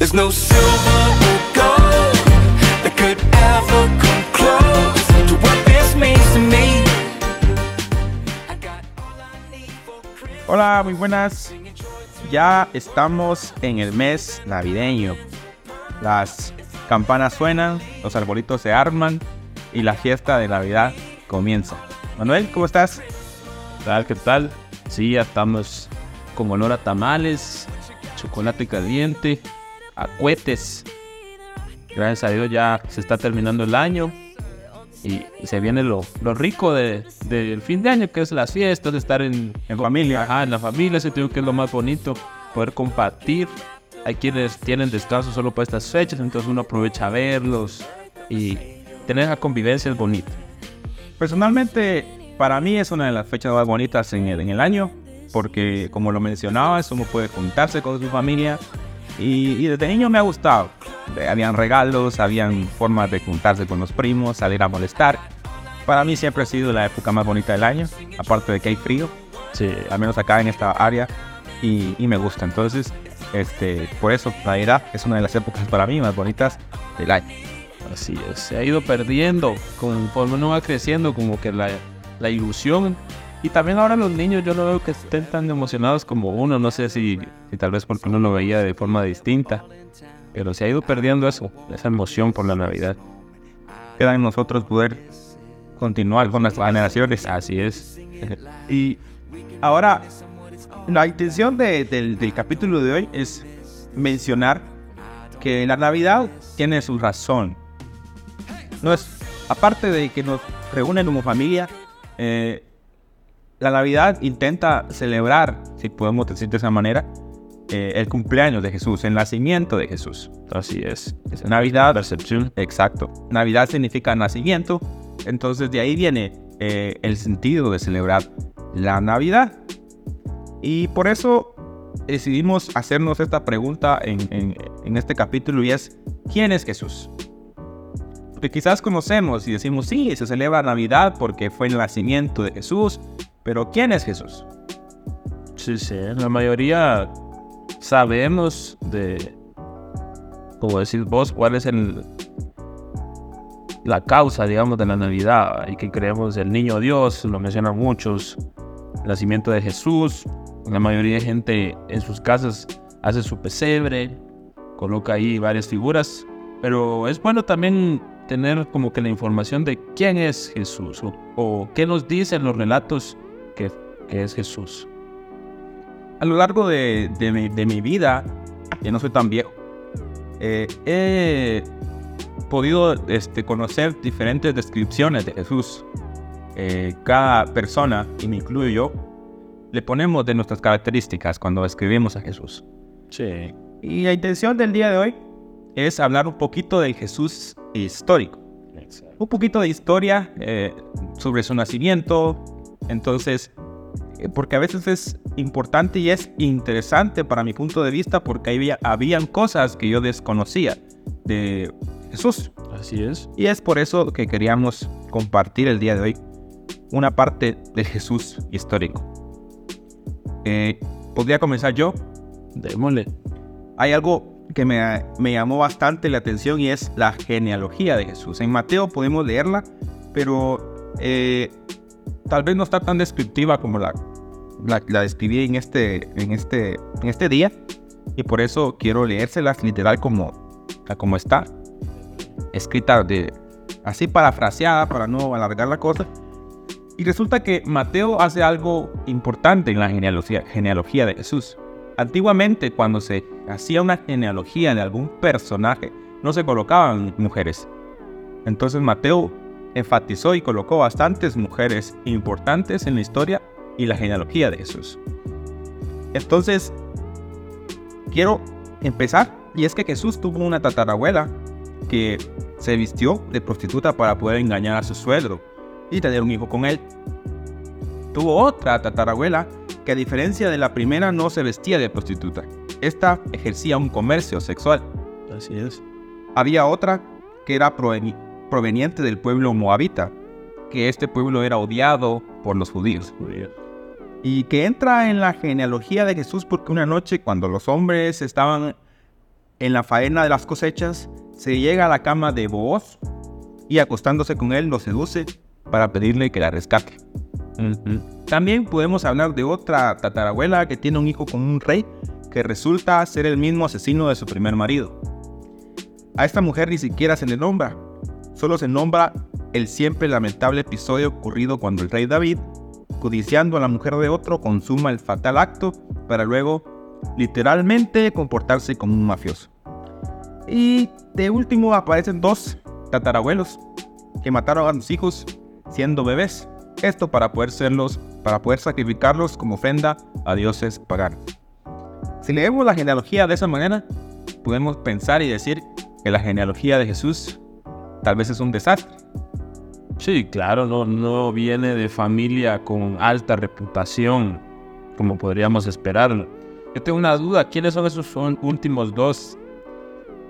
There's no silver or gold that could ever come close to what this means to me. I got all I need for Christmas. Hola, muy buenas. Ya estamos en el mes navideño. Las campanas suenan, los arbolitos se arman y la fiesta de Navidad comienza. Manuel, ¿cómo estás? ¿Qué tal? ¿Qué tal? Sí, ya estamos con olor a tamales, chocolate caliente, a cohetes. Gracias a Dios ya se está terminando el año y, se viene lo, lo rico de- del fin de año, que es las fiestas, de estar en, En familia. Ajá, en la familia, se tengo que es lo más bonito, poder compartir. Hay quienes tienen descanso solo para estas fechas, entonces uno aprovecha a verlos y tener esa convivencia es bonito. Personalmente, para mí es una de las fechas más bonitas en el, año, porque como lo mencionabas, uno puede juntarse con su familia y, y desde niño me ha gustado. Eh, Habían regalos, habían formas de juntarse con los primos, salir a molestar. Para mí siempre ha sido la época más bonita del año, aparte de que hay frío, Sí, al menos acá en esta área, y, y me gusta. Entonces, este, por eso Navidad es una de las épocas para mí más bonitas del año. Así es, se ha ido perdiendo conforme uno va creciendo, como que la, la ilusión. Y también ahora los niños, yo no veo que estén tan emocionados como uno, no sé si, si tal vez porque uno lo veía de forma distinta, pero se ha ido perdiendo eso, esa emoción por la Navidad. Queda en nosotros poder continuar con nuestras generaciones. Así es. Y ahora, la intención de- del, del capítulo de hoy es mencionar que la Navidad tiene su razón. No es, aparte de que nos reúnen como familia, eh, la Navidad intenta celebrar, si podemos decir de esa manera, eh, el cumpleaños de Jesús, el nacimiento de Jesús. Así es. Es Navidad, Percepción. Exacto. Navidad significa nacimiento. Entonces de ahí viene eh, el sentido de celebrar la Navidad. Y por eso decidimos hacernos esta pregunta en, en- en este capítulo y es, ¿quién es Jesús? Porque quizás conocemos y decimos, sí, se celebra Navidad porque fue el nacimiento de Jesús, pero ¿quién es Jesús? Sí, sí. La mayoría sabemos de, como decís vos, cuál es el la causa, digamos, de la Navidad y que creemos el niño Dios, lo mencionan muchos, el nacimiento de Jesús. La mayoría de gente en sus casas hace su pesebre, coloca ahí varias figuras, pero es bueno también tener como que la información de quién es Jesús o, o qué nos dicen los relatos que, es Jesús. A lo largo de, de mi, de mi vida, que no soy tan viejo, eh, he podido este, conocer diferentes descripciones de Jesús. Eh, cada persona, y me incluyo yo, le ponemos de nuestras características cuando escribimos a Jesús. Sí. Y la intención del día de hoy es hablar un poquito del Jesús histórico. Un poquito de historia eh, sobre su nacimiento. Entonces, porque a veces es importante y es interesante para mi punto de vista porque había, habían cosas que yo desconocía de Jesús. Así es. Y es por eso que queríamos compartir el día de hoy una parte del Jesús histórico. Eh, Podría comenzar yo. Démosle. Hay algo que me, me llamó bastante la atención y es la genealogía de Jesús. En Mateo podemos leerla, pero eh, tal vez no está tan descriptiva como la, la, describí en este, en, este, en este día. Y por eso quiero leérselas literal como, como está. Escrita de, así parafraseada para no alargar la cosa. Y resulta que Mateo hace algo importante en la genealogía, genealogía de Jesús. Antiguamente, cuando se hacía una genealogía de algún personaje, no se colocaban mujeres. Entonces Mateo enfatizó y colocó bastantes mujeres importantes en la historia y la genealogía de Jesús. Entonces, quiero empezar, y es que Jesús tuvo una tatarabuela que se vistió de prostituta para poder engañar a su suegro y tener un hijo con él. Tuvo otra tatarabuela que a diferencia de la primera no se vestía de prostituta. Esta ejercía un comercio sexual. Así es. Había otra que era proveni- proveniente del pueblo moabita, que este pueblo era odiado por los judíos. Y que entra en la genealogía de Jesús porque una noche cuando los hombres estaban en la faena de las cosechas, se llega a la cama de Booz y acostándose con él lo seduce para pedirle que la rescate. También podemos hablar de otra tatarabuela que tiene un hijo con un rey que resulta ser el mismo asesino de su primer marido. A esta mujer ni siquiera se le nombra, solo se nombra el siempre lamentable episodio ocurrido cuando el rey David, codiciando a la mujer de otro, consuma el fatal acto para luego literalmente comportarse como un mafioso. Y de último aparecen dos tatarabuelos que mataron a sus hijos siendo bebés. Esto para poder serlos, para poder sacrificarlos como ofrenda a dioses paganos. Si leemos la genealogía de esa manera, podemos pensar y decir que la genealogía de Jesús tal vez es un desastre. Sí, claro, no, no viene de familia con alta reputación, como podríamos esperar. Yo tengo una duda, ¿quiénes son esos son últimos dos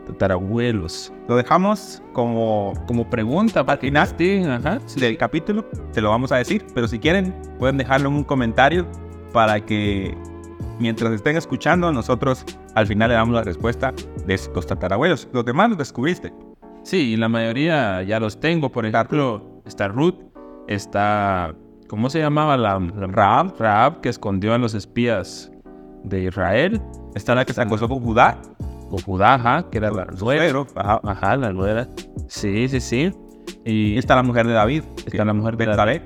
tatarabuelos? Lo dejamos como, Como pregunta para que ajá. sí. del capítulo, te lo vamos a decir, pero si quieren pueden dejarlo en un comentario para que mientras estén escuchando nosotros al final le damos la respuesta de estos tatarabuelos. Los demás los descubriste. Sí, la mayoría ya los tengo. Por ejemplo, está Ruth, está. ¿Cómo se llamaba la, la Raab? Raab, que escondió a los espías de Israel. Está la que se acostó con Judá, O Judá, ajá, que era la nuera. ajá. Ajá, la nuera. Sí, sí, sí. Y, está la mujer de David, Está la mujer de Betsabé.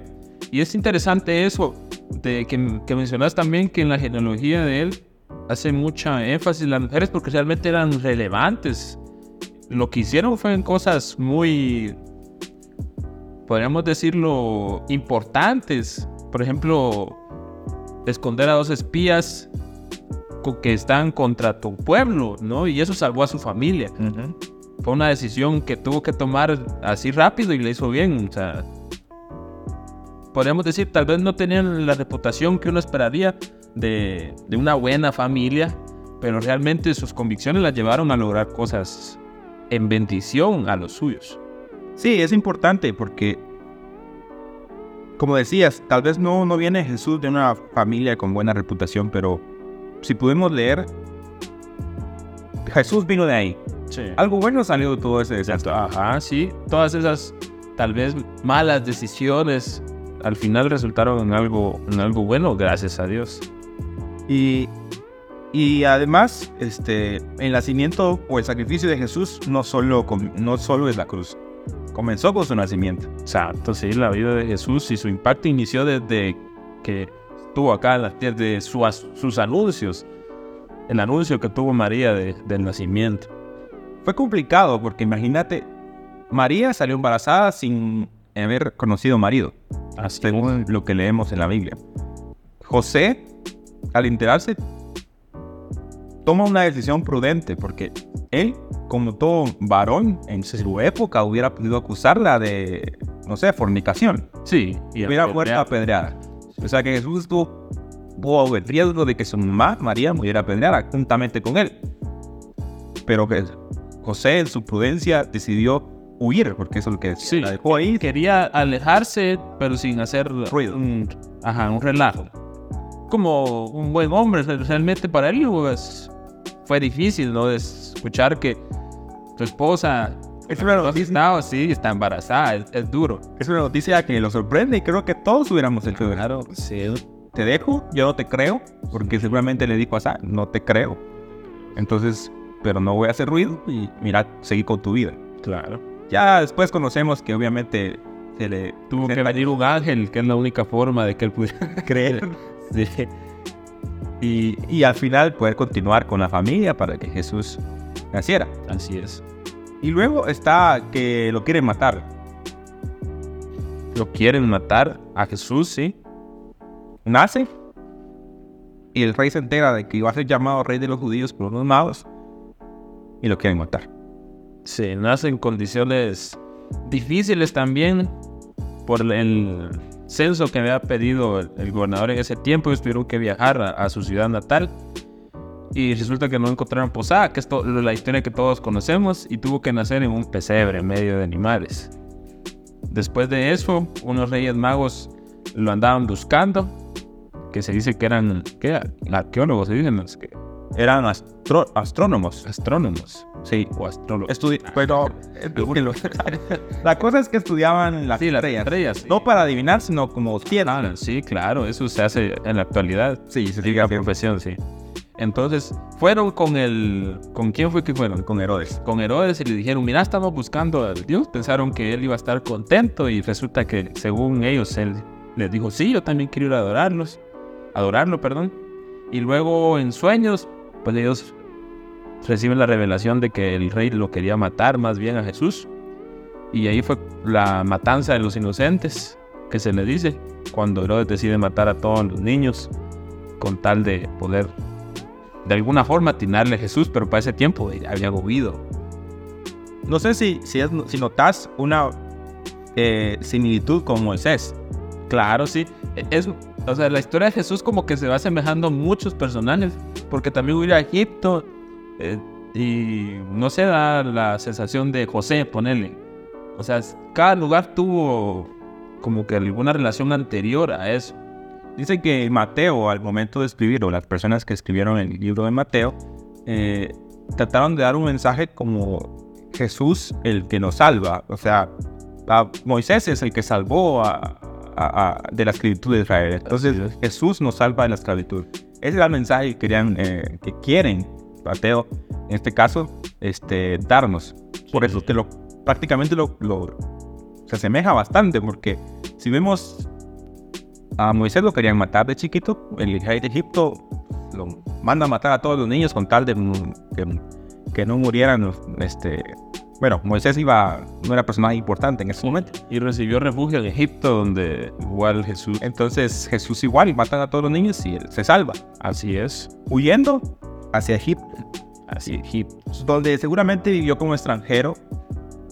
y es interesante eso, de que, que mencionas también que en la genealogía de él hace mucha énfasis las mujeres porque realmente eran relevantes. Lo que hicieron fueron cosas muy, podríamos decirlo, importantes. Por ejemplo, esconder a dos espías que están contra tu pueblo, ¿no? Y eso salvó a su familia. Fue una decisión que tuvo que tomar así rápido y le hizo bien. O sea, podríamos decir, tal vez no tenían la reputación que uno esperaría de, de una buena familia, pero realmente sus convicciones las llevaron a lograr cosas en bendición a los suyos. Sí, es importante porque, como decías, tal vez no, no viene Jesús de una familia con buena reputación, pero si podemos leer, Jesús vino de ahí. Algo bueno salió de todo ese desastre. Ajá, sí. Todas esas tal vez malas decisiones al final resultaron en algo, en algo bueno, gracias a Dios. Y, y además, este, el nacimiento o el sacrificio de Jesús no solo, no solo es la cruz. Comenzó con su nacimiento. Exacto, sí, la vida de Jesús y su impacto inició desde que estuvo acá en la tierra, de su sus anuncios, el anuncio que tuvo María de- del nacimiento. Fue complicado porque imagínate, María salió embarazada sin haber conocido marido, Así según lo que leemos en la Biblia. José, al enterarse, toma una decisión prudente porque él, como todo varón en su época, hubiera podido acusarla de, no sé, fornicación. Sí, y hubiera muerto apedreada. O sea que Jesús tuvo, tuvo el riesgo de que su mamá, María, muriera apedreada juntamente con él. Pero que José, en su prudencia, decidió huir, porque eso es lo que. Sí. La dejó ahí. quería alejarse, pero sin hacer Ruido. Un, ajá, un relajo. Como un buen hombre, realmente para él pues, fue difícil, ¿no? De escuchar que su esposa Es una no noticia, está, sí, está embarazada, es, es duro. es una noticia que lo sorprende y creo que todos hubiéramos hecho. Claro, sí. Te dejo, yo no te creo, porque seguramente le dijo a Sa, no te creo. Entonces, pero no voy a hacer ruido y mira, seguir con tu vida. Claro. Ya después conocemos que obviamente se le Tuvo se que venir un ángel, que es la única forma de que él pudiera creer Sí. Y, y al final poder continuar con la familia para que Jesús naciera. Así es. Y luego está que lo quieren matar. Lo quieren matar a Jesús, sí. Nace y el rey se entera de que iba a ser llamado rey de los judíos por unos magos y lo quieren matar. Sí, nace en condiciones difíciles también por el censo que había pedido el, gobernador en ese tiempo. Ellos tuvieron que viajar a, su ciudad natal y resulta que no encontraron posada, que es la historia que todos conocemos, y tuvo que nacer en un pesebre en medio de animales. Después de eso, unos reyes magos lo andaban buscando, que se dice que eran ¿qué? arqueólogos, se dicen los que eran astro- astrónomos. Astrónomos. Sí. O astrólogos. Estudi- pero lo- la cosa es que estudiaban las Sí, las estrellas. estrellas, sí. No para adivinar, sino como ciencia. Claro, sí, claro, eso se hace en la actualidad. Sí, se haciendo profesión, sí. Entonces, fueron con el... ¿Con quién fue que fueron? con Herodes. Con Herodes y le dijeron, mira, estamos buscando a Dios. Pensaron que él iba a estar contento y resulta que, según ellos, él les dijo, sí, yo también quiero ir a adorarlos. Adorarlo, perdón. Y luego, en sueños, pues ellos reciben la revelación de que el rey lo quería matar más bien a Jesús. Y ahí fue la matanza de los inocentes, que se le dice, cuando Herodes decide matar a todos los niños con tal de poder de alguna forma atinarle a Jesús, pero para ese tiempo ya habían huido. No sé si, si, es- si notas una eh, similitud con Moisés. Claro, sí. Es, o sea, la historia de Jesús como que se va asemejando a muchos personajes, porque también hubo ir a Egipto eh, y no se da la sensación de José, ponerle. O sea, cada lugar tuvo como que alguna relación anterior a eso. Dice que Mateo, al momento de escribir, o las personas que escribieron el libro de Mateo, eh, trataron de dar un mensaje como Jesús el que nos salva. O sea, a- Moisés es el que salvó a- a- a- de la esclavitud de Israel. Entonces, es. Jesús nos salva de la esclavitud. Ese era el mensaje que, querían, eh, que quieren, Mateo, en este caso, este, darnos. Por eso que lo, prácticamente lo, lo- se asemeja bastante, porque si vemos a Moisés lo querían matar de chiquito. El rey de Egipto lo manda a matar a todos los niños con tal de que, que no murieran. Este, bueno, Moisés iba, no era personaje importante en ese momento. Y recibió refugio en Egipto, donde igual Jesús. Entonces Jesús igual matan a todos los niños y él se salva. Así es. Huyendo hacia Egipto, Así Egipto. donde seguramente vivió como extranjero,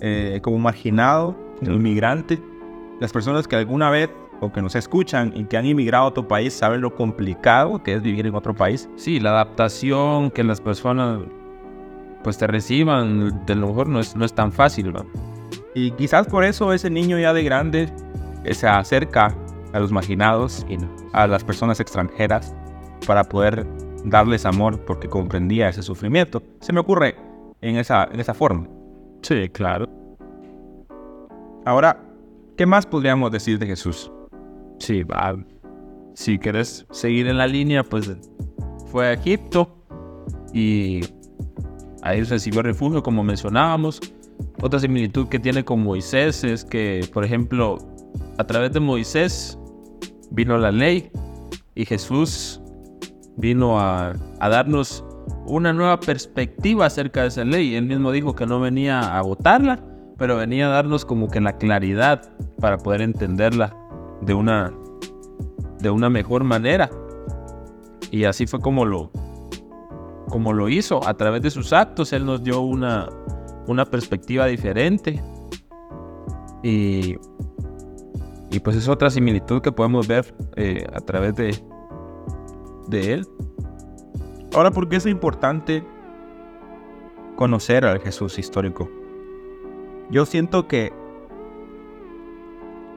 eh, como marginado, inmigrante. Las personas que alguna vez o que nos escuchan y que han inmigrado a otro país saben lo complicado que es vivir en otro país. Sí, la adaptación, que las personas pues te reciban, de lo mejor no es, no es tan fácil, ¿va? Y quizás por eso ese niño ya de grande se acerca a los marginados, a las personas extranjeras, para poder darles amor porque comprendía ese sufrimiento. Se me ocurre en esa, en esa forma. Sí, claro. Ahora, ¿qué más podríamos decir de Jesús? Sí, va. Si quieres seguir en la línea, pues fue a Egipto y ahí recibió refugio, como mencionábamos. Otra similitud que tiene con Moisés es que, por ejemplo, a través de Moisés vino la ley y Jesús vino a, a darnos una nueva perspectiva acerca de esa ley. Él mismo dijo que no venía a votarla, pero venía a darnos como que la claridad para poder entenderla de una, de una mejor manera. Y así fue como lo, como lo hizo. A través de sus actos, Él nos dio una, una perspectiva diferente. Y, y pues es otra similitud que podemos ver eh, a través de, de Él. Ahora, ¿por qué es importante conocer al Jesús histórico? Yo siento que,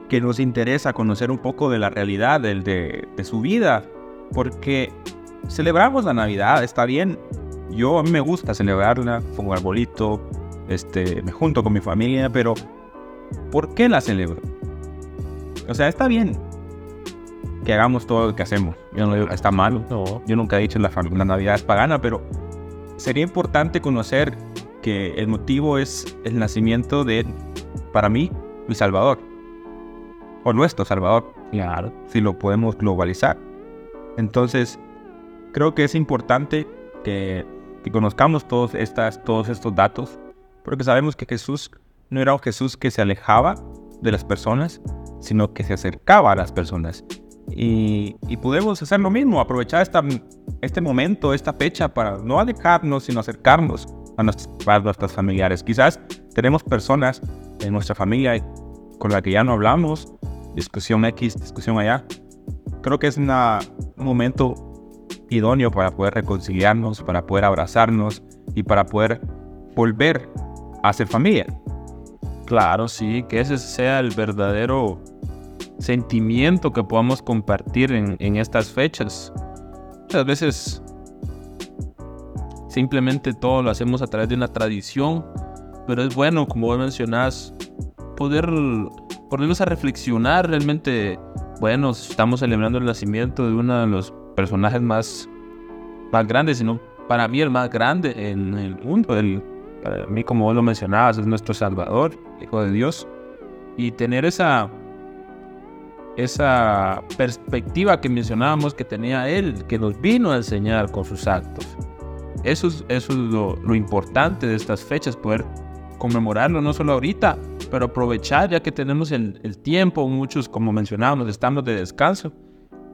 que nos interesa conocer un poco de la realidad de, de su vida, porque celebramos la Navidad, está bien. Yo a mí me gusta celebrarla, pongo arbolito, este, me junto con mi familia, pero ¿por qué la celebro? O sea, está bien que hagamos todo lo que hacemos. Yo no digo está malo. No. Yo nunca he dicho la, la Navidad es pagana, pero sería importante conocer que el motivo es el nacimiento de, para mí, mi Salvador. O nuestro Salvador, Claro. si lo podemos globalizar. Entonces, creo que es importante que, que conozcamos todos, estas, todos estos datos, porque sabemos que Jesús no era un Jesús que se alejaba de las personas, sino que se acercaba a las personas. Y, y podemos hacer lo mismo, aprovechar esta, este momento, esta fecha, para no alejarnos, sino acercarnos a, nuestros, a nuestros familiares. Quizás tenemos personas en nuestra familia con la que ya no hablamos, discusión X, discusión allá. Creo que es una- un momento idóneo para poder reconciliarnos, para poder abrazarnos y para poder volver a ser familia. Claro, sí, que ese sea el verdadero sentimiento que podamos compartir en, en estas fechas. Muchas veces simplemente todo lo hacemos a través de una tradición, pero es bueno, como vos mencionás, poder ponernos a reflexionar realmente. Bueno, estamos celebrando el nacimiento de uno de los personajes más, más grandes, sino para mí el más grande en el mundo. El, para mí, como vos lo mencionabas, es nuestro Salvador, Hijo de Dios. Y tener esa, esa perspectiva que mencionábamos que tenía Él, que nos vino a enseñar con sus actos. Eso es, eso es lo, lo importante de estas fechas, poder conmemorarlo no solo ahorita, pero aprovechar ya que tenemos el, el tiempo, muchos, como mencionábamos, estamos de descanso,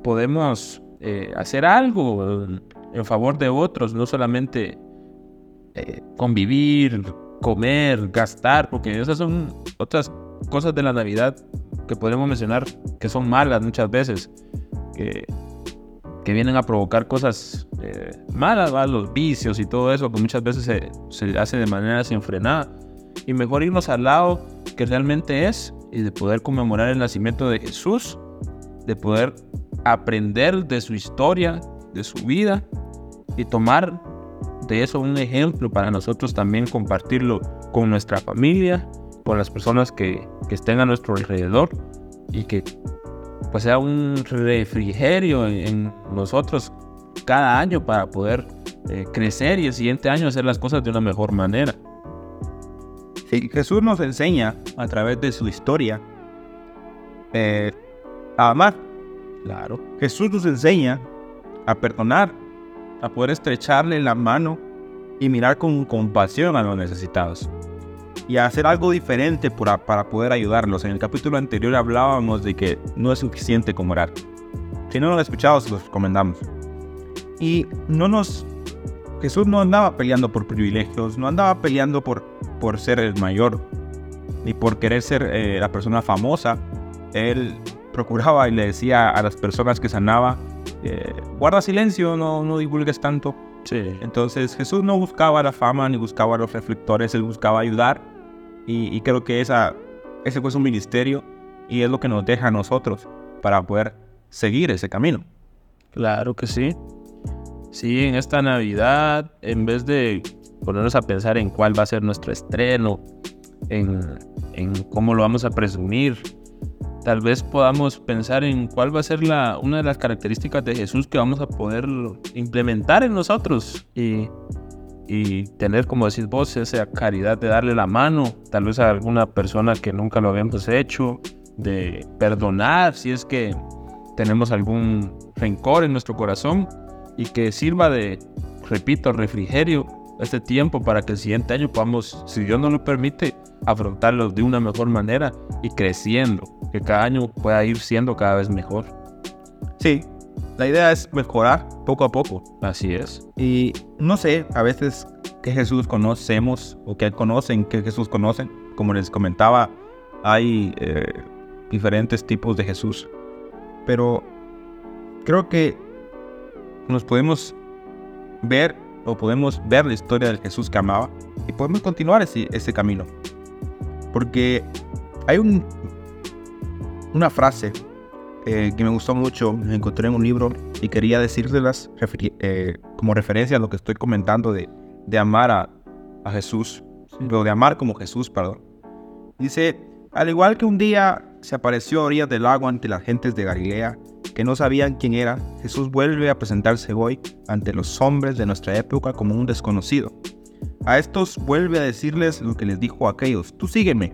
podemos eh, hacer algo en favor de otros, no solamente eh, convivir, comer, gastar, porque esas son otras cosas de la Navidad que podemos mencionar que son malas muchas veces, que, que vienen a provocar cosas eh, malas, ¿va? los vicios y todo eso, que muchas veces se, se hace de manera desenfrenada. Y mejor irnos al lado que realmente es y de poder conmemorar el nacimiento de Jesús, de poder aprender de su historia, de su vida y tomar de eso un ejemplo para nosotros también compartirlo con nuestra familia, con las personas que, que estén a nuestro alrededor y que pues sea un refrigerio en, nosotros cada año para poder eh, crecer y el siguiente año hacer las cosas de una mejor manera. Sí, Jesús nos enseña a través de su historia eh, a amar. Claro. Jesús nos enseña a perdonar, a poder estrecharle la mano y mirar con compasión a los necesitados. Y a hacer algo diferente para, para poder ayudarlos. En el capítulo anterior hablábamos de que no es suficiente con orar. Si no lo han escuchado, se los recomendamos. Y no nos... Jesús no andaba peleando por privilegios, no andaba peleando por, por ser el mayor, ni por querer ser eh, la persona famosa. Él procuraba y le decía a las personas que sanaba, eh, guarda silencio, no, no divulgues tanto. Sí. Entonces Jesús no buscaba la fama ni buscaba los reflectores, él buscaba ayudar. Y, y creo que esa, ese fue su ministerio y es lo que nos deja a nosotros para poder seguir ese camino. Claro que sí. Sí, en esta Navidad, en vez de ponernos a pensar en cuál va a ser nuestro estreno, en, en cómo lo vamos a presumir, tal vez podamos pensar en cuál va a ser la, una de las características de Jesús que vamos a poder implementar en nosotros y, y tener, como decís vos, esa caridad de darle la mano, tal vez a alguna persona que nunca lo habíamos hecho, de perdonar si es que tenemos algún rencor en nuestro corazón y que sirva de, repito, refrigerio este tiempo para que el siguiente año podamos, si Dios nos lo permite, afrontarlo de una mejor manera y creciendo, que cada año pueda ir siendo cada vez mejor. Sí, la idea es mejorar poco a poco. Así es. Y no sé, a veces que Jesús conocemos o que conocen que Jesús conocen. Como les comentaba, hay eh, diferentes tipos de Jesús. Pero creo que nos podemos ver o podemos ver la historia del Jesús que amaba y podemos continuar ese, ese camino. Porque hay un, una frase eh, que me gustó mucho, me encontré en un libro y quería decírselas eh, como referencia a lo que estoy comentando de, de amar a, a Jesús, o de amar como Jesús, perdón. Dice, al igual que un día se apareció a orillas del lago ante las gentes de Galilea, que no sabían quién era, Jesús vuelve a presentarse hoy ante los hombres de nuestra época como un desconocido. A estos vuelve a decirles lo que les dijo a aquellos, tú sígueme,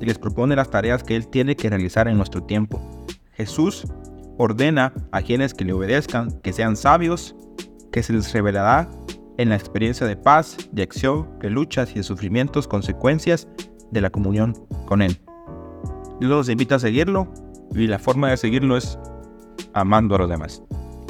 y les propone las tareas que él tiene que realizar en nuestro tiempo. Jesús ordena a quienes que le obedezcan que sean sabios, que se les revelará en la experiencia de paz, de acción, de luchas y de sufrimientos consecuencias de la comunión con Él. Dios los invita a seguirlo y la forma de seguirlo es amando a los demás.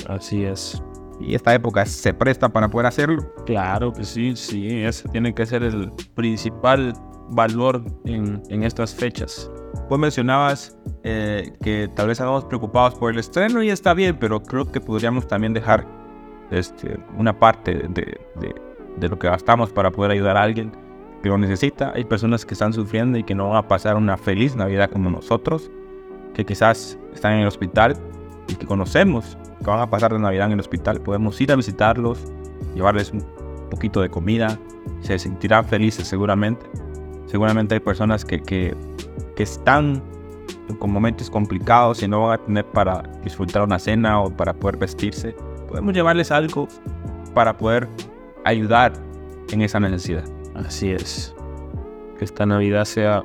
Así es. Y esta época se presta para poder hacerlo. Claro que sí, sí, ese tiene que ser el principal valor en, en estas fechas. Vos mencionabas eh, que tal vez estamos preocupados por el estreno y está bien, pero creo que podríamos también dejar este, una parte de, de- de lo que gastamos para poder ayudar a alguien que lo necesita. Hay personas que están sufriendo y que no van a pasar una feliz Navidad como nosotros, que quizás están en el hospital y que conocemos que van a pasar la Navidad en el hospital. Podemos ir a visitarlos, llevarles un- poquito de comida, se sentirán felices seguramente. Seguramente hay personas que, que, que están con momentos complicados y no van a tener para disfrutar una cena o para poder vestirse. Podemos llevarles algo para poder ayudar en esa necesidad. Así es. Que esta Navidad sea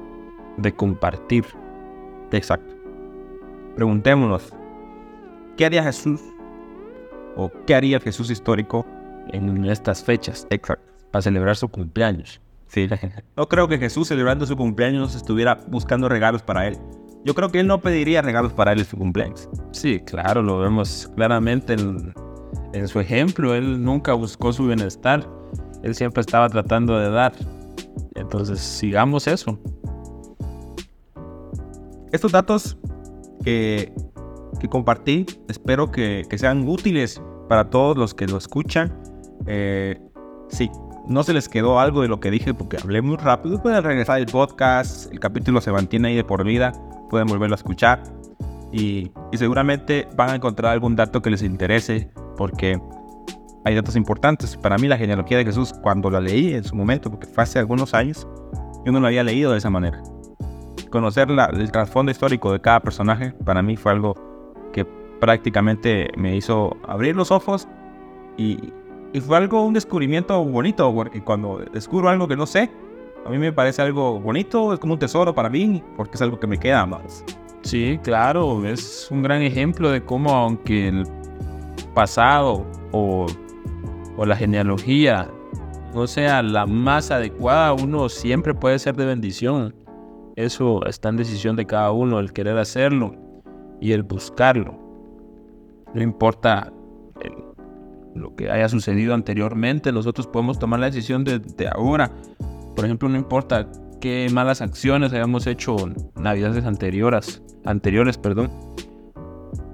de compartir. Exacto. Preguntémonos, ¿qué haría Jesús? ¿O qué haría el Jesús histórico? en estas fechas Exacto. para celebrar su cumpleaños. Sí. No creo que Jesús celebrando su cumpleaños estuviera buscando regalos para él. Yo creo que él no pediría regalos para él en su cumpleaños. Sí, claro, lo vemos claramente en, en su ejemplo. Él nunca buscó su bienestar. Él siempre estaba tratando de dar. Entonces, sigamos eso. Estos datos que, que compartí, espero que, que sean útiles para todos los que lo escuchan. Eh, si no se les quedó algo de lo que dije porque hablé muy rápido, pueden regresar el podcast, el capítulo se mantiene ahí de por vida, pueden volverlo a escuchar y, y seguramente van a encontrar algún dato que les interese porque hay datos importantes. Para mí la genealogía de Jesús, cuando la leí en su momento, porque fue hace algunos años, yo no la había leído de esa manera. Conocer la- el trasfondo histórico de cada personaje para mí fue algo prácticamente me hizo abrir los ojos y, y fue algo, un descubrimiento bonito, porque cuando descubro algo que no sé, a mí me parece algo bonito, es como un tesoro para mí, porque es algo que me queda más. Sí, claro, es un gran ejemplo de cómo aunque el pasado o, o la genealogía no sea la más adecuada, uno siempre puede ser de bendición. Eso está en decisión de cada uno, el querer hacerlo y el buscarlo. No importa el- lo que haya sucedido anteriormente, nosotros podemos tomar la decisión de, de ahora. Por ejemplo, no importa qué malas acciones hayamos hecho navidades anteriores, anteriores, perdón.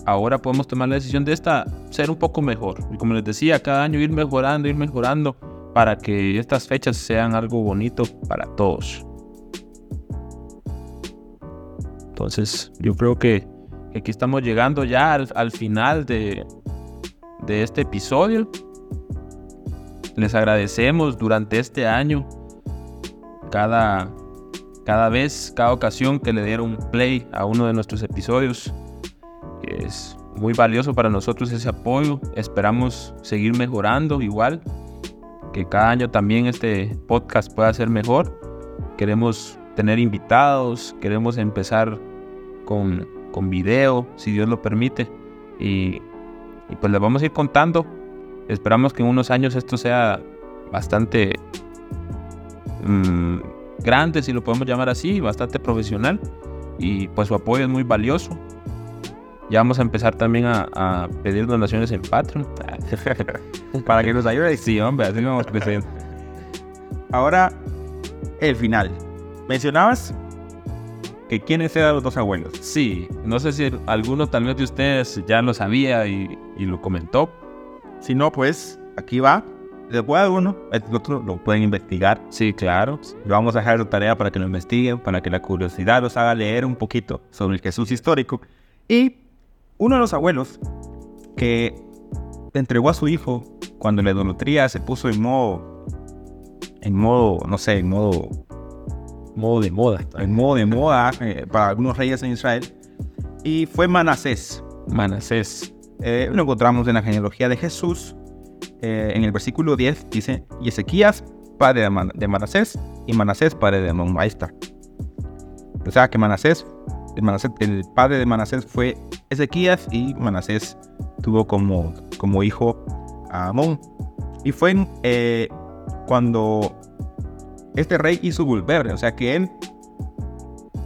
Ahora podemos tomar la decisión de esta ser un poco mejor. Y como les decía, cada año ir mejorando, ir mejorando para que estas fechas sean algo bonito para todos. Entonces, yo creo que, que aquí estamos llegando ya al, al final de, de este episodio. Les agradecemos durante este año cada, cada vez, cada ocasión que le dieron play a uno de nuestros episodios. Es muy valioso para nosotros ese apoyo. Esperamos seguir mejorando igual. Que cada año también este podcast pueda ser mejor. Queremos tener invitados. Queremos empezar con, con video, si Dios lo permite. Y, pues les vamos a ir contando. Esperamos que en unos años esto sea bastante mm, grande, si lo podemos llamar así, bastante profesional. Y pues su apoyo es muy valioso. Ya vamos a empezar también a, pedir donaciones en Patreon. Para que nos ayude. Sí, hombre, así vamos. Ahora, el final. Mencionabas que quiénes eran los dos abuelos. Sí, no sé si alguno tal vez de ustedes ya lo sabía y, y lo comentó. Si no, pues aquí va. Les voy a dar uno, el otro lo pueden investigar. Sí, claro. Le vamos a dejar su tarea para que lo investiguen, para que la curiosidad los haga leer un poquito sobre el Jesús histórico. Y uno de los abuelos que entregó a su hijo cuando la idolatría se puso en modo, en modo, no sé, en modo, Modo de moda. en modo de moda eh, para algunos reyes en Israel. Y fue Manasés. Manasés. Eh, lo encontramos en la genealogía de Jesús. Eh, en el versículo 10 dice, y Ezequías, padre de, Man- de Manasés, y Manasés, padre de Amón. Ahí está. O sea que Manasés, el, Manasés- el padre de Manasés fue Ezequías y Manasés tuvo como, como hijo a Amón. Y fue eh, cuando este rey hizo volver, o sea que él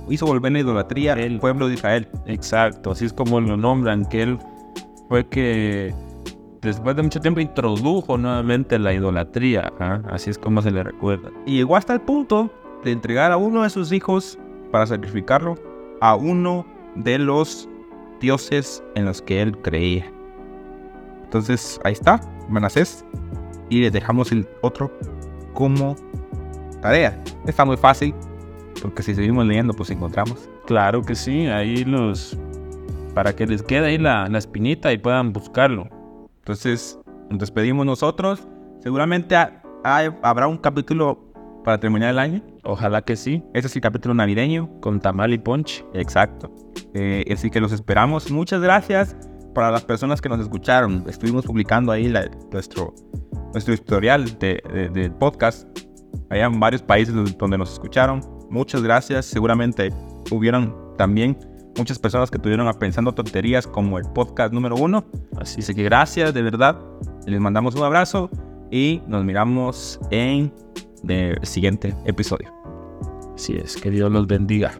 hizo volver la idolatría al pueblo de Israel. Exacto, así es como lo nombran, que él fue que después de mucho tiempo introdujo nuevamente la idolatría. ajá, Así es como se le recuerda. Y llegó hasta el punto de entregar a uno de sus hijos para sacrificarlo a uno de los dioses en los que él creía. Entonces ahí está, Manasés. Y les dejamos el otro como tarea. Está muy fácil, porque si seguimos leyendo, pues encontramos. Claro que sí, ahí los... Para que les quede ahí la, la espinita y puedan buscarlo. Entonces nos despedimos nosotros. Seguramente a- hay- habrá un capítulo para terminar el año. Ojalá que sí. Este es el capítulo navideño. Con tamal y ponche. Exacto. Eh, así que los esperamos. Muchas gracias para las personas que nos escucharon. Estuvimos publicando ahí la- nuestro, nuestro historial de, de- del podcast. Hay en varios países donde- nos escucharon. Muchas gracias. Seguramente hubieron también muchas personas que estuvieron pensando tonterías como el podcast número uno. Así Así que gracias, de verdad. Les mandamos un abrazo y nos miramos en el siguiente episodio. Así es. Que Dios los bendiga.